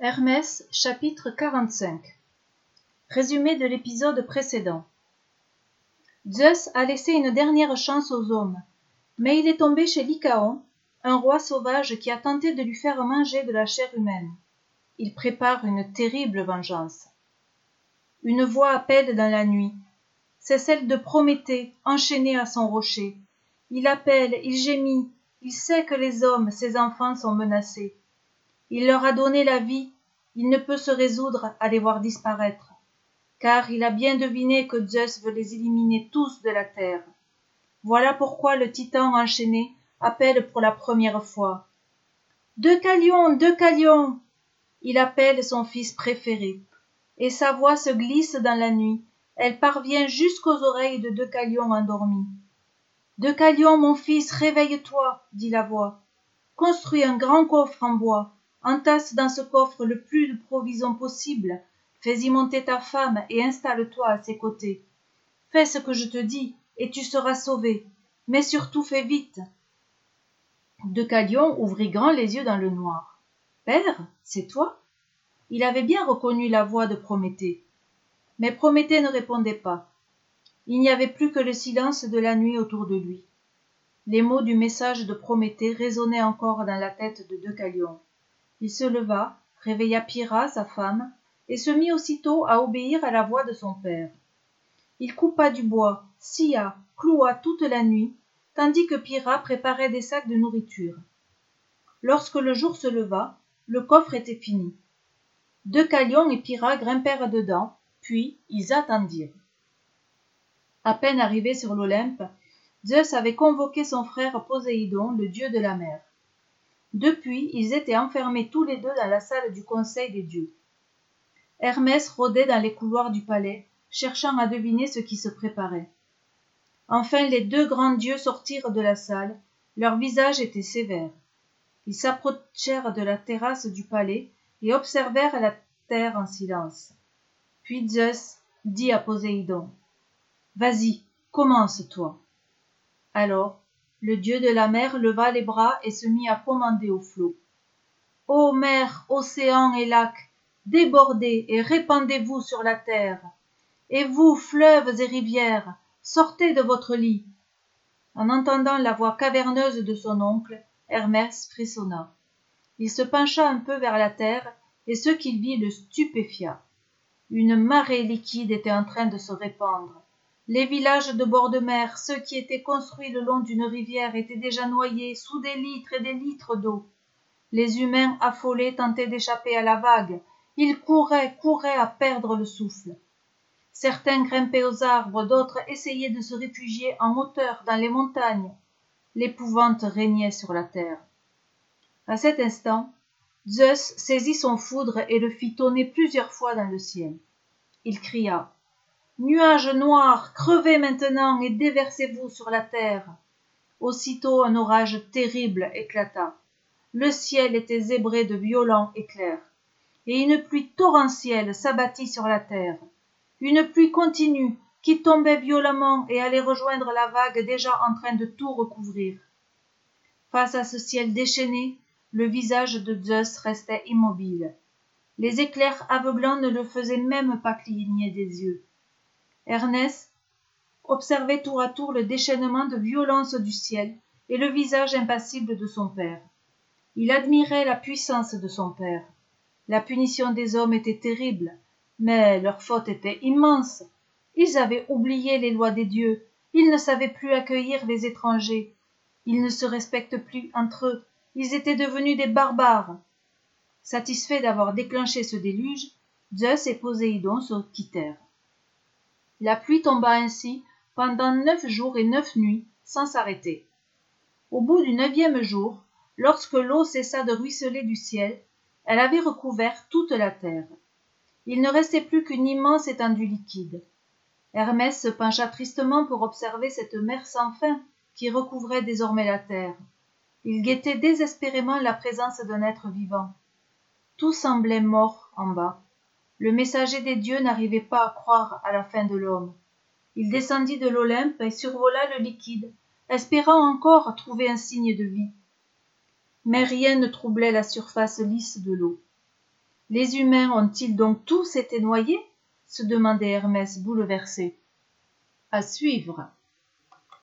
Hermès chapitre 45 Résumé de l'épisode précédent Zeus a laissé une dernière chance aux hommes, mais il est tombé chez Lycaon, un roi sauvage qui a tenté de lui faire manger de la chair humaine. Il prépare une terrible vengeance. Une voix appelle dans la nuit. C'est celle de Prométhée, enchaîné à son rocher. Il appelle, il gémit, il sait que les hommes, ses enfants, sont menacés. Il leur a donné la vie, il ne peut se résoudre à les voir disparaître, car il a bien deviné que Zeus veut les éliminer tous de la terre. Voilà pourquoi le titan enchaîné appelle pour la première fois. Deucalion, Deucalion Il appelle son fils préféré, et sa voix se glisse dans la nuit, elle parvient jusqu'aux oreilles de Deucalion endormi. Deucalion, mon fils, réveille-toi, dit la voix. Construis un grand coffre en bois, entasse dans ce coffre le plus de provisions possible, fais-y monter ta femme et installe-toi à ses côtés. Fais ce que je te dis, et tu seras sauvé, mais surtout fais vite. Deucalion ouvrit grand les yeux dans le noir. Père, c'est toi? Il avait bien reconnu la voix de Prométhée. Mais Prométhée ne répondait pas. Il n'y avait plus que le silence de la nuit autour de lui. Les mots du message de Prométhée résonnaient encore dans la tête de Deucalion. Il se leva, réveilla Pyrrha, sa femme, et se mit aussitôt à obéir à la voix de son père. Il coupa du bois, scia, cloua toute la nuit, tandis que Pyrrha préparait des sacs de nourriture. Lorsque le jour se leva, le coffre était fini. Deucalion et Pyrrha grimpèrent dedans, puis ils attendirent. À peine arrivés sur l'Olympe, Zeus avait convoqué son frère Poséidon, le dieu de la mer. Depuis, ils étaient enfermés tous les deux dans la salle du conseil des dieux. Hermès rôdait dans les couloirs du palais, cherchant à deviner ce qui se préparait. Enfin les deux grands dieux sortirent de la salle, leurs visages étaient sévères. Ils s'approchèrent de la terrasse du palais et observèrent la terre en silence. Puis Zeus dit à Poséidon Vas-y, commence toi. Alors le dieu de la mer leva les bras et se mit à commander aux flots. Ô mer, océan et lacs, débordez et répandez-vous sur la terre. Et vous, fleuves et rivières, sortez de votre lit. En entendant la voix caverneuse de son oncle, Hermès frissonna. Il se pencha un peu vers la terre, et ce qu'il vit le stupéfia. Une marée liquide était en train de se répandre. Les villages de bord de mer, ceux qui étaient construits le long d'une rivière, étaient déjà noyés sous des litres et des litres d'eau. Les humains affolés tentaient d'échapper à la vague. Ils couraient, couraient à perdre le souffle. Certains grimpaient aux arbres, d'autres essayaient de se réfugier en hauteur dans les montagnes. L'épouvante régnait sur la terre. À cet instant, Zeus saisit son foudre et le fit tonner plusieurs fois dans le ciel. Il cria Nuages noirs, crevez maintenant et déversez-vous sur la terre. Aussitôt un orage terrible éclata. Le ciel était zébré de violents éclairs, et une pluie torrentielle s'abattit sur la terre. Une pluie continue qui tombait violemment et allait rejoindre la vague déjà en train de tout recouvrir. Face à ce ciel déchaîné, le visage de Zeus restait immobile. Les éclairs aveuglants ne le faisaient même pas cligner des yeux. Ernest observait tour à tour le déchaînement de violence du ciel et le visage impassible de son père. Il admirait la puissance de son père. La punition des hommes était terrible, mais leur faute était immense. Ils avaient oublié les lois des dieux, ils ne savaient plus accueillir les étrangers, ils ne se respectent plus entre eux, ils étaient devenus des barbares. Satisfaits d'avoir déclenché ce déluge, Zeus et Poséidon se quittèrent. La pluie tomba ainsi pendant neuf jours et neuf nuits sans s'arrêter. Au bout du neuvième jour, lorsque l'eau cessa de ruisseler du ciel, elle avait recouvert toute la terre. Il ne restait plus qu'une immense étendue liquide. Hermès se pencha tristement pour observer cette mer sans fin qui recouvrait désormais la terre. Il guettait désespérément la présence d'un être vivant. Tout semblait mort en bas. Le messager des dieux n'arrivait pas à croire à la fin de l'homme. Il descendit de l'Olympe et survola le liquide, espérant encore trouver un signe de vie. Mais rien ne troublait la surface lisse de l'eau. les humains ont-ils donc tous été noyés? se demandait hermès bouleversé à suivre